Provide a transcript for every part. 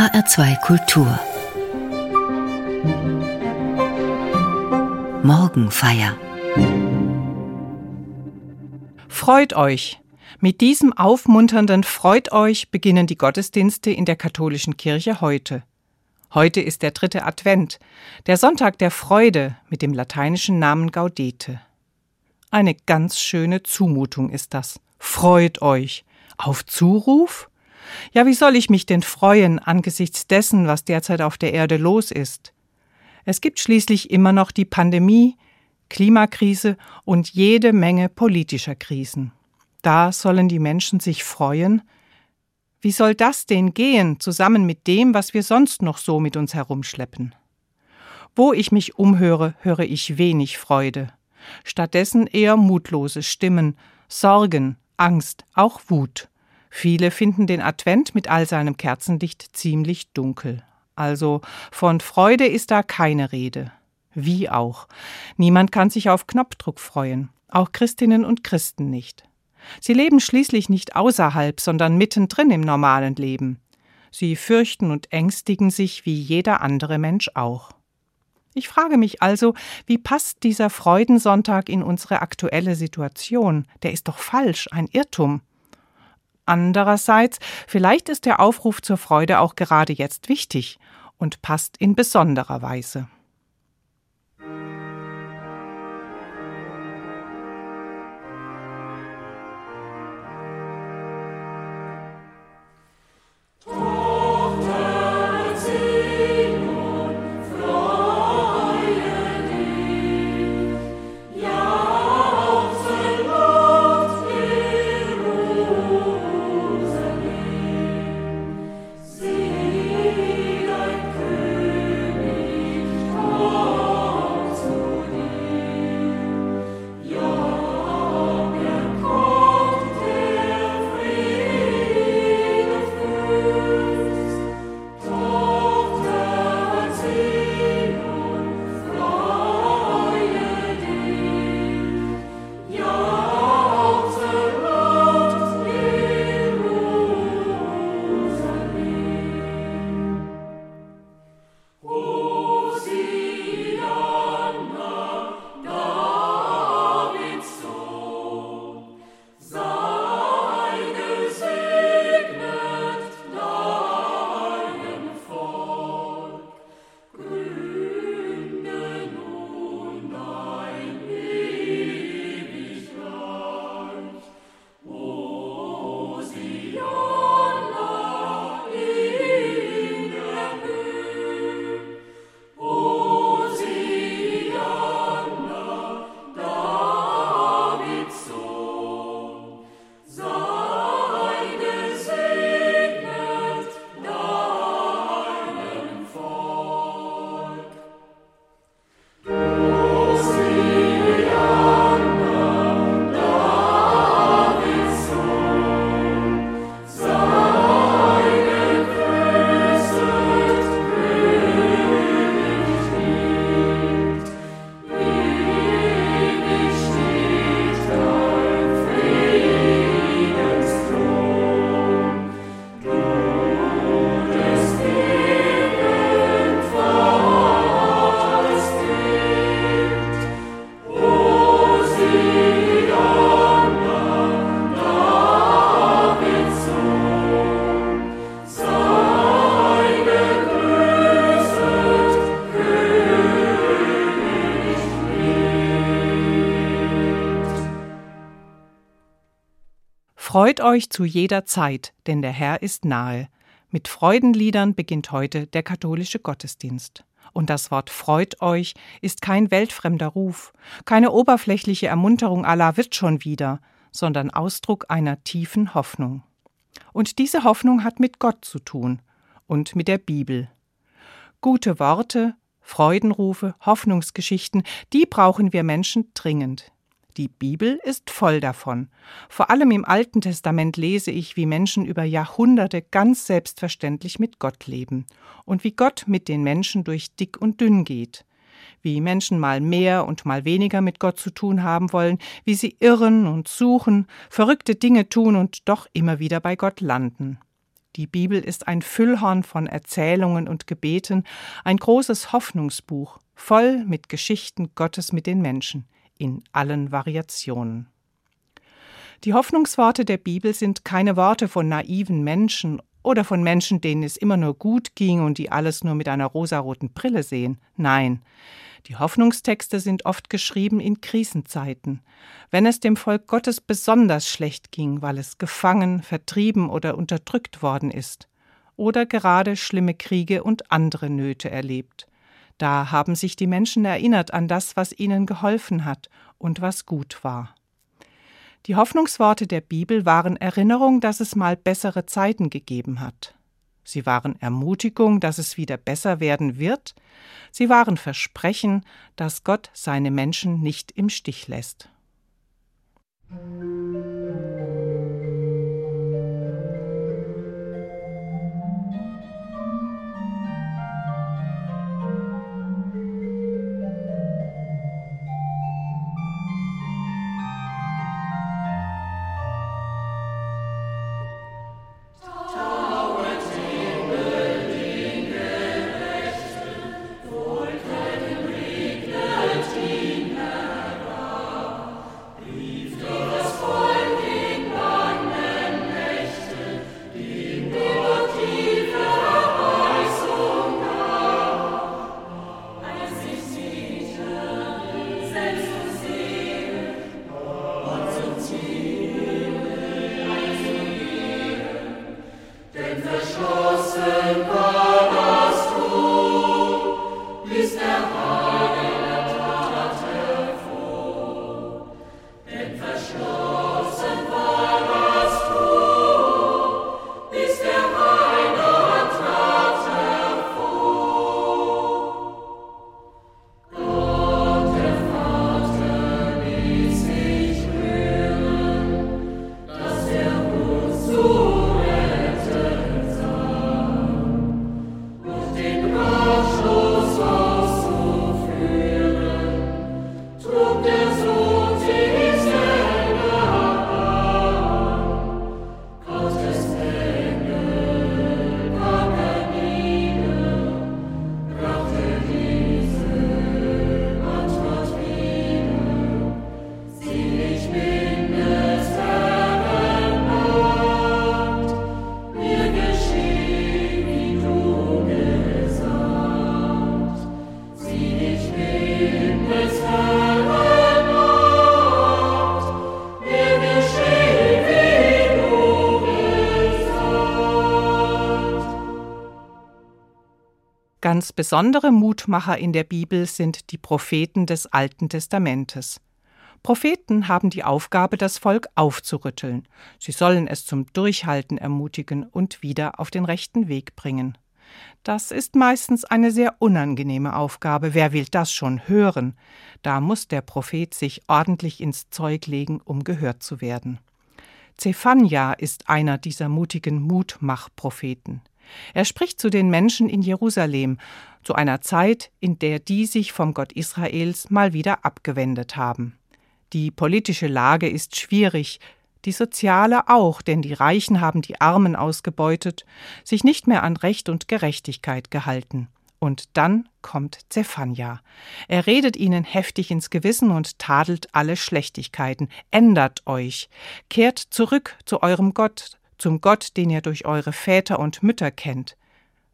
HR2 Kultur Morgenfeier Freut euch! Mit diesem aufmunternden Freut euch beginnen die Gottesdienste in der katholischen Kirche heute. Heute ist der dritte Advent, der Sonntag der Freude mit dem lateinischen Namen Gaudete. Eine ganz schöne Zumutung ist das. Freut euch. Auf Zuruf? Ja, wie soll ich mich denn freuen angesichts dessen, was derzeit auf der Erde los ist? Es gibt schließlich immer noch die Pandemie, Klimakrise und jede Menge politischer Krisen. Da sollen die Menschen sich freuen? Wie soll das denn gehen, zusammen mit dem, was wir sonst noch so mit uns herumschleppen? Wo ich mich umhöre, höre ich wenig Freude. Stattdessen eher mutlose Stimmen, Sorgen, Angst, auch Wut. Viele finden den Advent mit all seinem Kerzenlicht ziemlich dunkel. Also von Freude ist da keine Rede. Wie auch. Niemand kann sich auf Knopfdruck freuen, auch Christinnen und Christen nicht. Sie leben schließlich nicht außerhalb, sondern mittendrin im normalen Leben. Sie fürchten und ängstigen sich wie jeder andere Mensch auch. Ich frage mich also, wie passt dieser Freudensonntag in unsere aktuelle Situation? Der ist doch falsch, ein Irrtum. Andererseits, vielleicht ist der Aufruf zur Freude auch gerade jetzt wichtig und passt in besonderer Weise. Euch zu jeder Zeit, denn der Herr ist nahe. Mit Freudenliedern beginnt heute der katholische Gottesdienst. Und das Wort freut euch ist kein weltfremder Ruf, keine oberflächliche Ermunterung aller wird schon wieder, sondern Ausdruck einer tiefen Hoffnung. Und diese Hoffnung hat mit Gott zu tun und mit der Bibel. Gute Worte, Freudenrufe, Hoffnungsgeschichten, die brauchen wir Menschen dringend. Die Bibel ist voll davon. Vor allem im Alten Testament lese ich, wie Menschen über Jahrhunderte ganz selbstverständlich mit Gott leben und wie Gott mit den Menschen durch dick und dünn geht. Wie Menschen mal mehr und mal weniger mit Gott zu tun haben wollen, wie sie irren und suchen, verrückte Dinge tun und doch immer wieder bei Gott landen. Die Bibel ist ein Füllhorn von Erzählungen und Gebeten, ein großes Hoffnungsbuch, voll mit Geschichten Gottes mit den Menschen, in allen Variationen. Die Hoffnungsworte der Bibel sind keine Worte von naiven Menschen oder von Menschen, denen es immer nur gut ging und die alles nur mit einer rosaroten Brille sehen. Nein, die Hoffnungstexte sind oft geschrieben in Krisenzeiten, wenn es dem Volk Gottes besonders schlecht ging, weil es gefangen, vertrieben oder unterdrückt worden ist, oder gerade schlimme Kriege und andere Nöte erlebt. Da haben sich die Menschen erinnert an das, was ihnen geholfen hat und was gut war. Die Hoffnungsworte der Bibel waren Erinnerung, dass es mal bessere Zeiten gegeben hat. Sie waren Ermutigung, dass es wieder besser werden wird. Sie waren Versprechen, dass Gott seine Menschen nicht im Stich lässt. Ganz besondere Mutmacher in der Bibel sind die Propheten des Alten Testamentes. Propheten haben die Aufgabe, das Volk aufzurütteln. Sie sollen es zum Durchhalten ermutigen und wieder auf den rechten Weg bringen. Das ist meistens eine sehr unangenehme Aufgabe. Wer will das schon hören? Da muss der Prophet sich ordentlich ins Zeug legen, um gehört zu werden. Zephania ist einer dieser mutigen Mutmachpropheten. Er spricht zu den Menschen in Jerusalem, zu einer Zeit, in der die sich vom Gott Israels mal wieder abgewendet haben. Die politische Lage ist schwierig, die soziale auch, denn die Reichen haben die Armen ausgebeutet, sich nicht mehr an Recht und Gerechtigkeit gehalten. Und dann kommt Zephania. Er redet ihnen heftig ins Gewissen und tadelt alle Schlechtigkeiten. Ändert euch, kehrt zurück zu eurem Gott, zum Gott, den ihr durch eure Väter und Mütter kennt.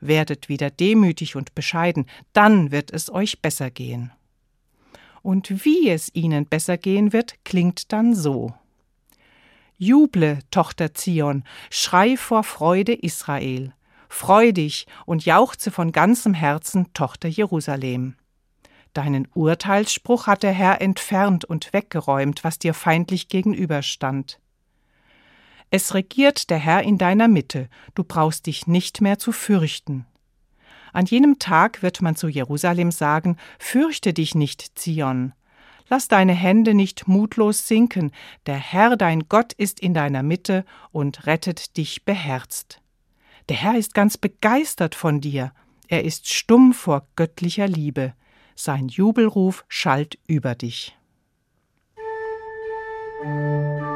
Werdet wieder demütig und bescheiden, dann wird es euch besser gehen. Und wie es ihnen besser gehen wird, klingt dann so. Juble, Tochter Zion, schrei vor Freude Israel, freu dich und jauchze von ganzem Herzen, Tochter Jerusalem. Deinen Urteilsspruch hat der Herr entfernt und weggeräumt, was dir feindlich gegenüberstand. Es regiert der Herr in deiner Mitte, du brauchst dich nicht mehr zu fürchten. An jenem Tag wird man zu Jerusalem sagen, Fürchte dich nicht, Zion. Lass deine Hände nicht mutlos sinken, der Herr dein Gott ist in deiner Mitte und rettet dich beherzt. Der Herr ist ganz begeistert von dir, er ist stumm vor göttlicher Liebe, sein Jubelruf schallt über dich. Musik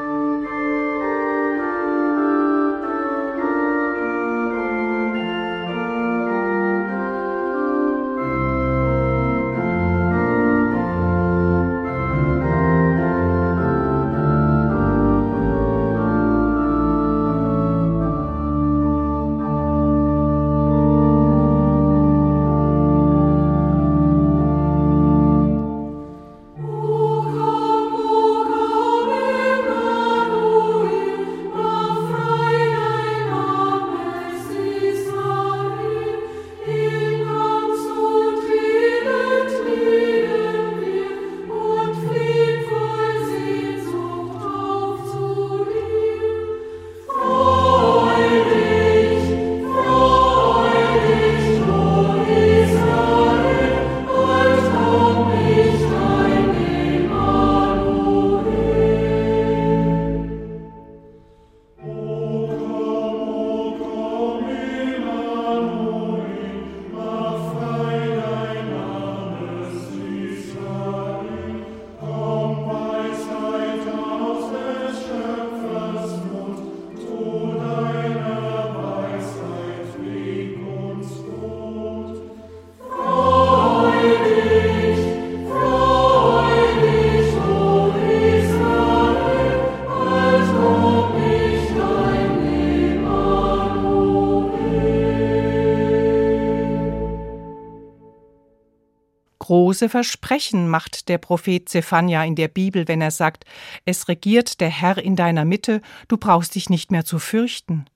Große Versprechen macht der Prophet Zephania in der Bibel, wenn er sagt, es regiert der Herr in deiner Mitte, du brauchst dich nicht mehr zu fürchten.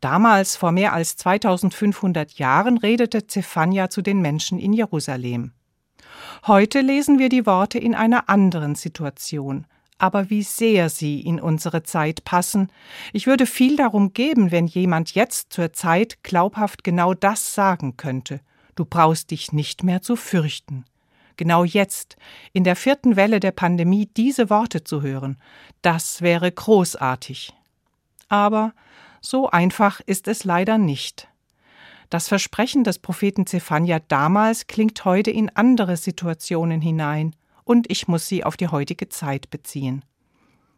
Damals, vor mehr als 2500 Jahren, redete Zephania zu den Menschen in Jerusalem. Heute lesen wir die Worte in einer anderen Situation, aber wie sehr sie in unsere Zeit passen. Ich würde viel darum geben, wenn jemand jetzt zur Zeit glaubhaft genau das sagen könnte – Du brauchst dich nicht mehr zu fürchten. Genau jetzt, in der vierten Welle der Pandemie, diese Worte zu hören, das wäre großartig. Aber so einfach ist es leider nicht. Das Versprechen des Propheten Zephania damals klingt heute in andere Situationen hinein, und ich muss sie auf die heutige Zeit beziehen.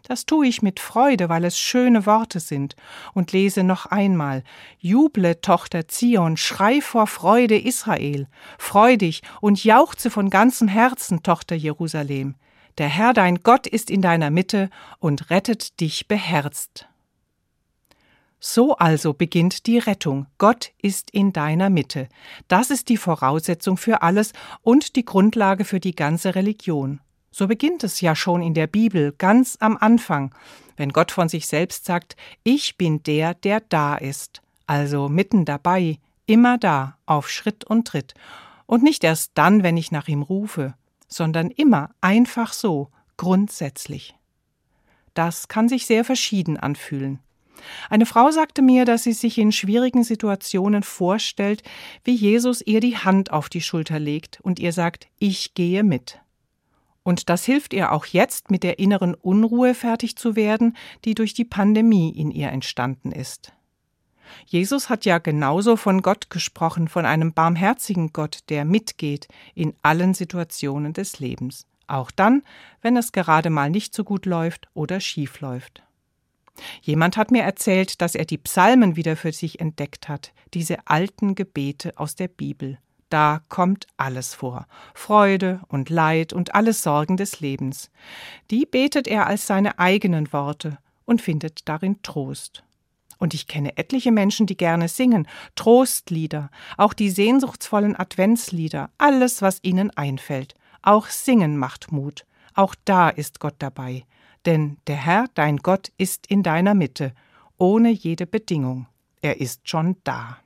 Das tue ich mit Freude, weil es schöne Worte sind, und lese noch einmal Juble, Tochter Zion, schrei vor Freude Israel, freu dich und jauchze von ganzem Herzen, Tochter Jerusalem. Der Herr dein Gott ist in deiner Mitte und rettet dich beherzt. So also beginnt die Rettung. Gott ist in deiner Mitte. Das ist die Voraussetzung für alles und die Grundlage für die ganze Religion. So beginnt es ja schon in der Bibel ganz am Anfang, wenn Gott von sich selbst sagt, ich bin der, der da ist, also mitten dabei, immer da, auf Schritt und Tritt, und nicht erst dann, wenn ich nach ihm rufe, sondern immer einfach so, grundsätzlich. Das kann sich sehr verschieden anfühlen. Eine Frau sagte mir, dass sie sich in schwierigen Situationen vorstellt, wie Jesus ihr die Hand auf die Schulter legt und ihr sagt, ich gehe mit. Und das hilft ihr auch jetzt, mit der inneren Unruhe fertig zu werden, die durch die Pandemie in ihr entstanden ist. Jesus hat ja genauso von Gott gesprochen, von einem barmherzigen Gott, der mitgeht in allen Situationen des Lebens, auch dann, wenn es gerade mal nicht so gut läuft oder schief läuft. Jemand hat mir erzählt, dass er die Psalmen wieder für sich entdeckt hat, diese alten Gebete aus der Bibel. Da kommt alles vor. Freude und Leid und alle Sorgen des Lebens. Die betet er als seine eigenen Worte und findet darin Trost. Und ich kenne etliche Menschen, die gerne singen, Trostlieder, auch die sehnsuchtsvollen Adventslieder, alles, was ihnen einfällt. Auch Singen macht Mut. Auch da ist Gott dabei. Denn der Herr, dein Gott, ist in deiner Mitte, ohne jede Bedingung. Er ist schon da.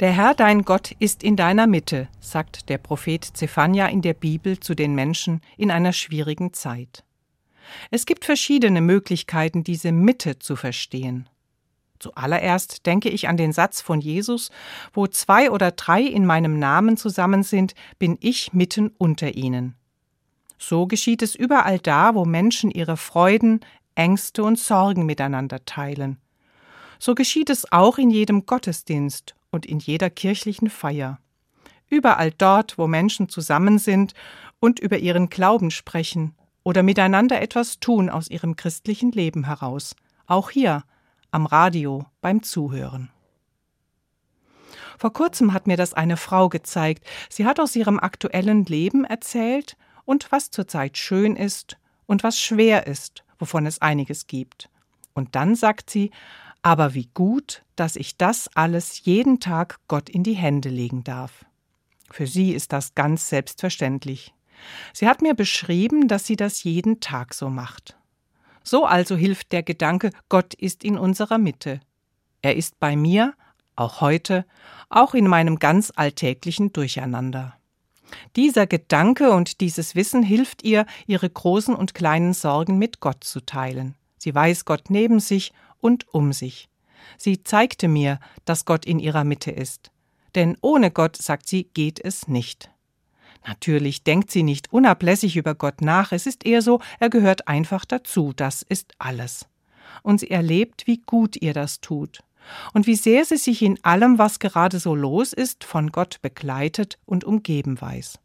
Der Herr dein Gott ist in deiner Mitte, sagt der Prophet Zephania in der Bibel zu den Menschen in einer schwierigen Zeit. Es gibt verschiedene Möglichkeiten, diese Mitte zu verstehen. Zuallererst denke ich an den Satz von Jesus, wo zwei oder drei in meinem Namen zusammen sind, bin ich mitten unter ihnen. So geschieht es überall da, wo Menschen ihre Freuden, Ängste und Sorgen miteinander teilen. So geschieht es auch in jedem Gottesdienst und in jeder kirchlichen Feier. Überall dort, wo Menschen zusammen sind und über ihren Glauben sprechen oder miteinander etwas tun aus ihrem christlichen Leben heraus, auch hier am Radio beim Zuhören. Vor kurzem hat mir das eine Frau gezeigt. Sie hat aus ihrem aktuellen Leben erzählt und was zurzeit schön ist und was schwer ist, wovon es einiges gibt. Und dann sagt sie, aber wie gut, dass ich das alles jeden Tag Gott in die Hände legen darf. Für sie ist das ganz selbstverständlich. Sie hat mir beschrieben, dass sie das jeden Tag so macht. So also hilft der Gedanke, Gott ist in unserer Mitte. Er ist bei mir, auch heute, auch in meinem ganz alltäglichen Durcheinander. Dieser Gedanke und dieses Wissen hilft ihr, ihre großen und kleinen Sorgen mit Gott zu teilen. Sie weiß Gott neben sich und um sich. Sie zeigte mir, dass Gott in ihrer Mitte ist. Denn ohne Gott, sagt sie, geht es nicht. Natürlich denkt sie nicht unablässig über Gott nach, es ist eher so, er gehört einfach dazu, das ist alles. Und sie erlebt, wie gut ihr das tut und wie sehr sie sich in allem, was gerade so los ist, von Gott begleitet und umgeben weiß.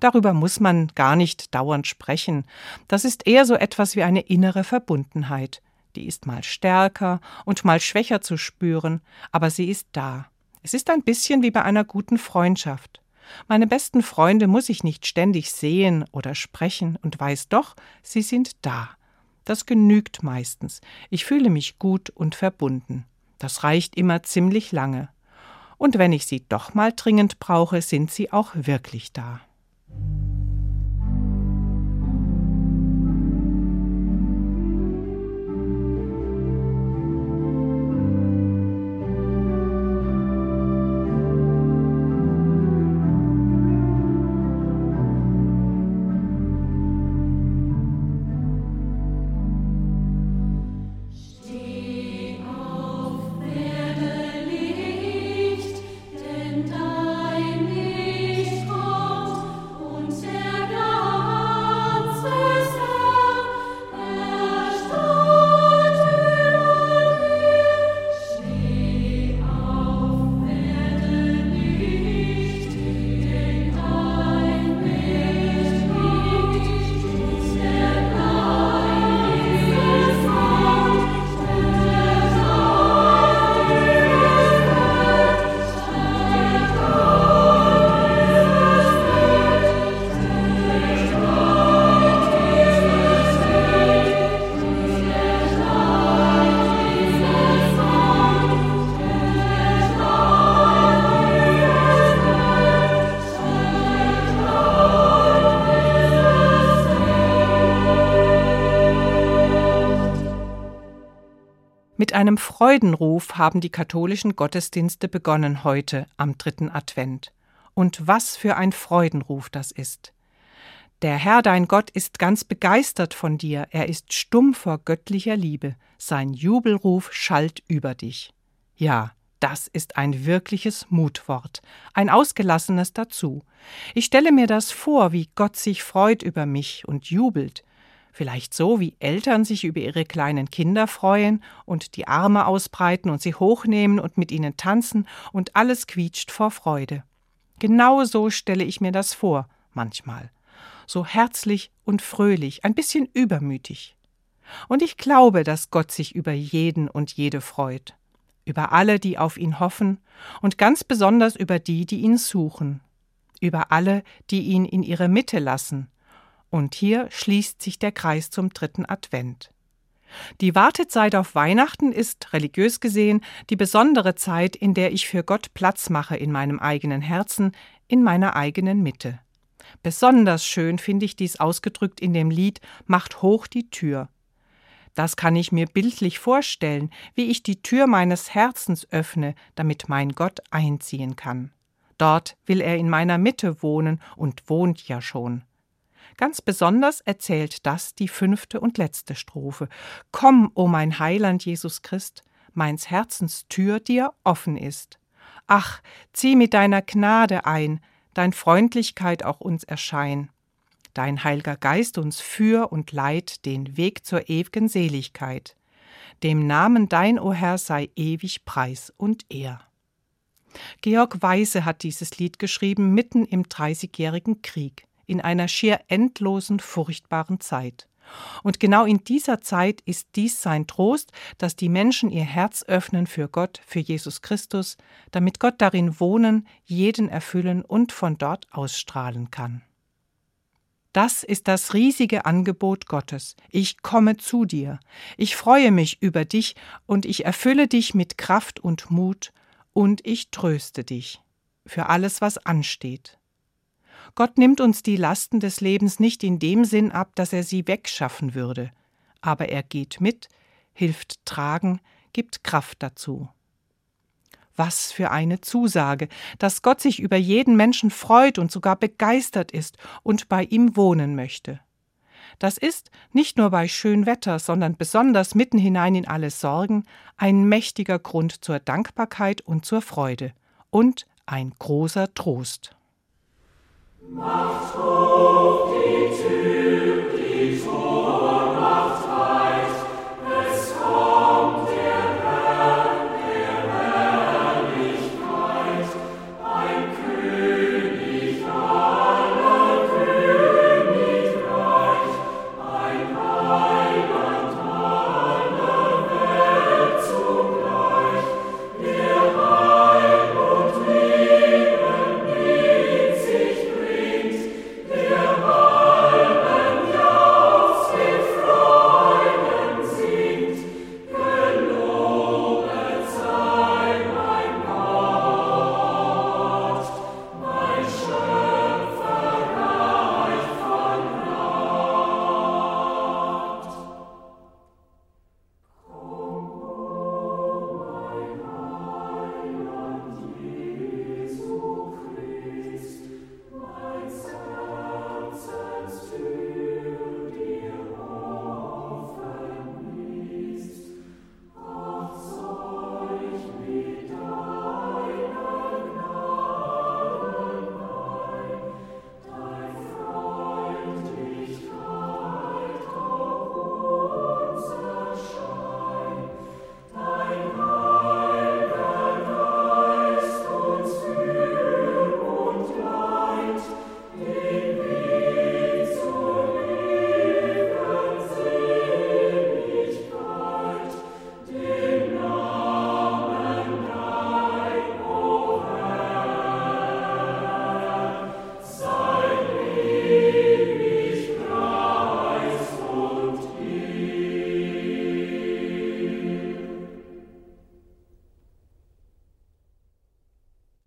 Darüber muss man gar nicht dauernd sprechen. Das ist eher so etwas wie eine innere Verbundenheit. Die ist mal stärker und mal schwächer zu spüren, aber sie ist da. Es ist ein bisschen wie bei einer guten Freundschaft. Meine besten Freunde muss ich nicht ständig sehen oder sprechen und weiß doch, sie sind da. Das genügt meistens. Ich fühle mich gut und verbunden. Das reicht immer ziemlich lange. Und wenn ich sie doch mal dringend brauche, sind sie auch wirklich da. Einem Freudenruf haben die katholischen Gottesdienste begonnen heute am dritten Advent. Und was für ein Freudenruf das ist. Der Herr dein Gott ist ganz begeistert von dir, er ist stumm vor göttlicher Liebe, sein Jubelruf schallt über dich. Ja, das ist ein wirkliches Mutwort, ein ausgelassenes dazu. Ich stelle mir das vor, wie Gott sich freut über mich und jubelt, Vielleicht so, wie Eltern sich über ihre kleinen Kinder freuen und die Arme ausbreiten und sie hochnehmen und mit ihnen tanzen und alles quietscht vor Freude. Genau so stelle ich mir das vor, manchmal. So herzlich und fröhlich, ein bisschen übermütig. Und ich glaube, dass Gott sich über jeden und jede freut. Über alle, die auf ihn hoffen und ganz besonders über die, die ihn suchen. Über alle, die ihn in ihre Mitte lassen und hier schließt sich der Kreis zum dritten Advent. Die Wartezeit auf Weihnachten ist, religiös gesehen, die besondere Zeit, in der ich für Gott Platz mache in meinem eigenen Herzen, in meiner eigenen Mitte. Besonders schön finde ich dies ausgedrückt in dem Lied Macht hoch die Tür. Das kann ich mir bildlich vorstellen, wie ich die Tür meines Herzens öffne, damit mein Gott einziehen kann. Dort will er in meiner Mitte wohnen und wohnt ja schon. Ganz besonders erzählt das die fünfte und letzte Strophe. Komm, o mein Heiland Jesus Christ, meins Herzens Tür dir offen ist. Ach, zieh mit deiner Gnade ein, dein Freundlichkeit auch uns erschein. Dein Heilger Geist uns führ und leit den Weg zur ew'gen Seligkeit. Dem Namen dein, o Herr, sei ewig Preis und Ehr. Georg Weise hat dieses Lied geschrieben mitten im Dreißigjährigen Krieg. In einer schier endlosen, furchtbaren Zeit. Und genau in dieser Zeit ist dies sein Trost, dass die Menschen ihr Herz öffnen für Gott, für Jesus Christus, damit Gott darin wohnen, jeden erfüllen und von dort ausstrahlen kann. Das ist das riesige Angebot Gottes. Ich komme zu dir. Ich freue mich über dich und ich erfülle dich mit Kraft und Mut und ich tröste dich für alles, was ansteht. Gott nimmt uns die Lasten des Lebens nicht in dem Sinn ab, dass er sie wegschaffen würde, aber er geht mit, hilft tragen, gibt Kraft dazu. Was für eine Zusage, dass Gott sich über jeden Menschen freut und sogar begeistert ist und bei ihm wohnen möchte. Das ist, nicht nur bei Schönwetter, sondern besonders mitten hinein in alle Sorgen, ein mächtiger Grund zur Dankbarkeit und zur Freude und ein großer Trost. Macht hoch die Tür.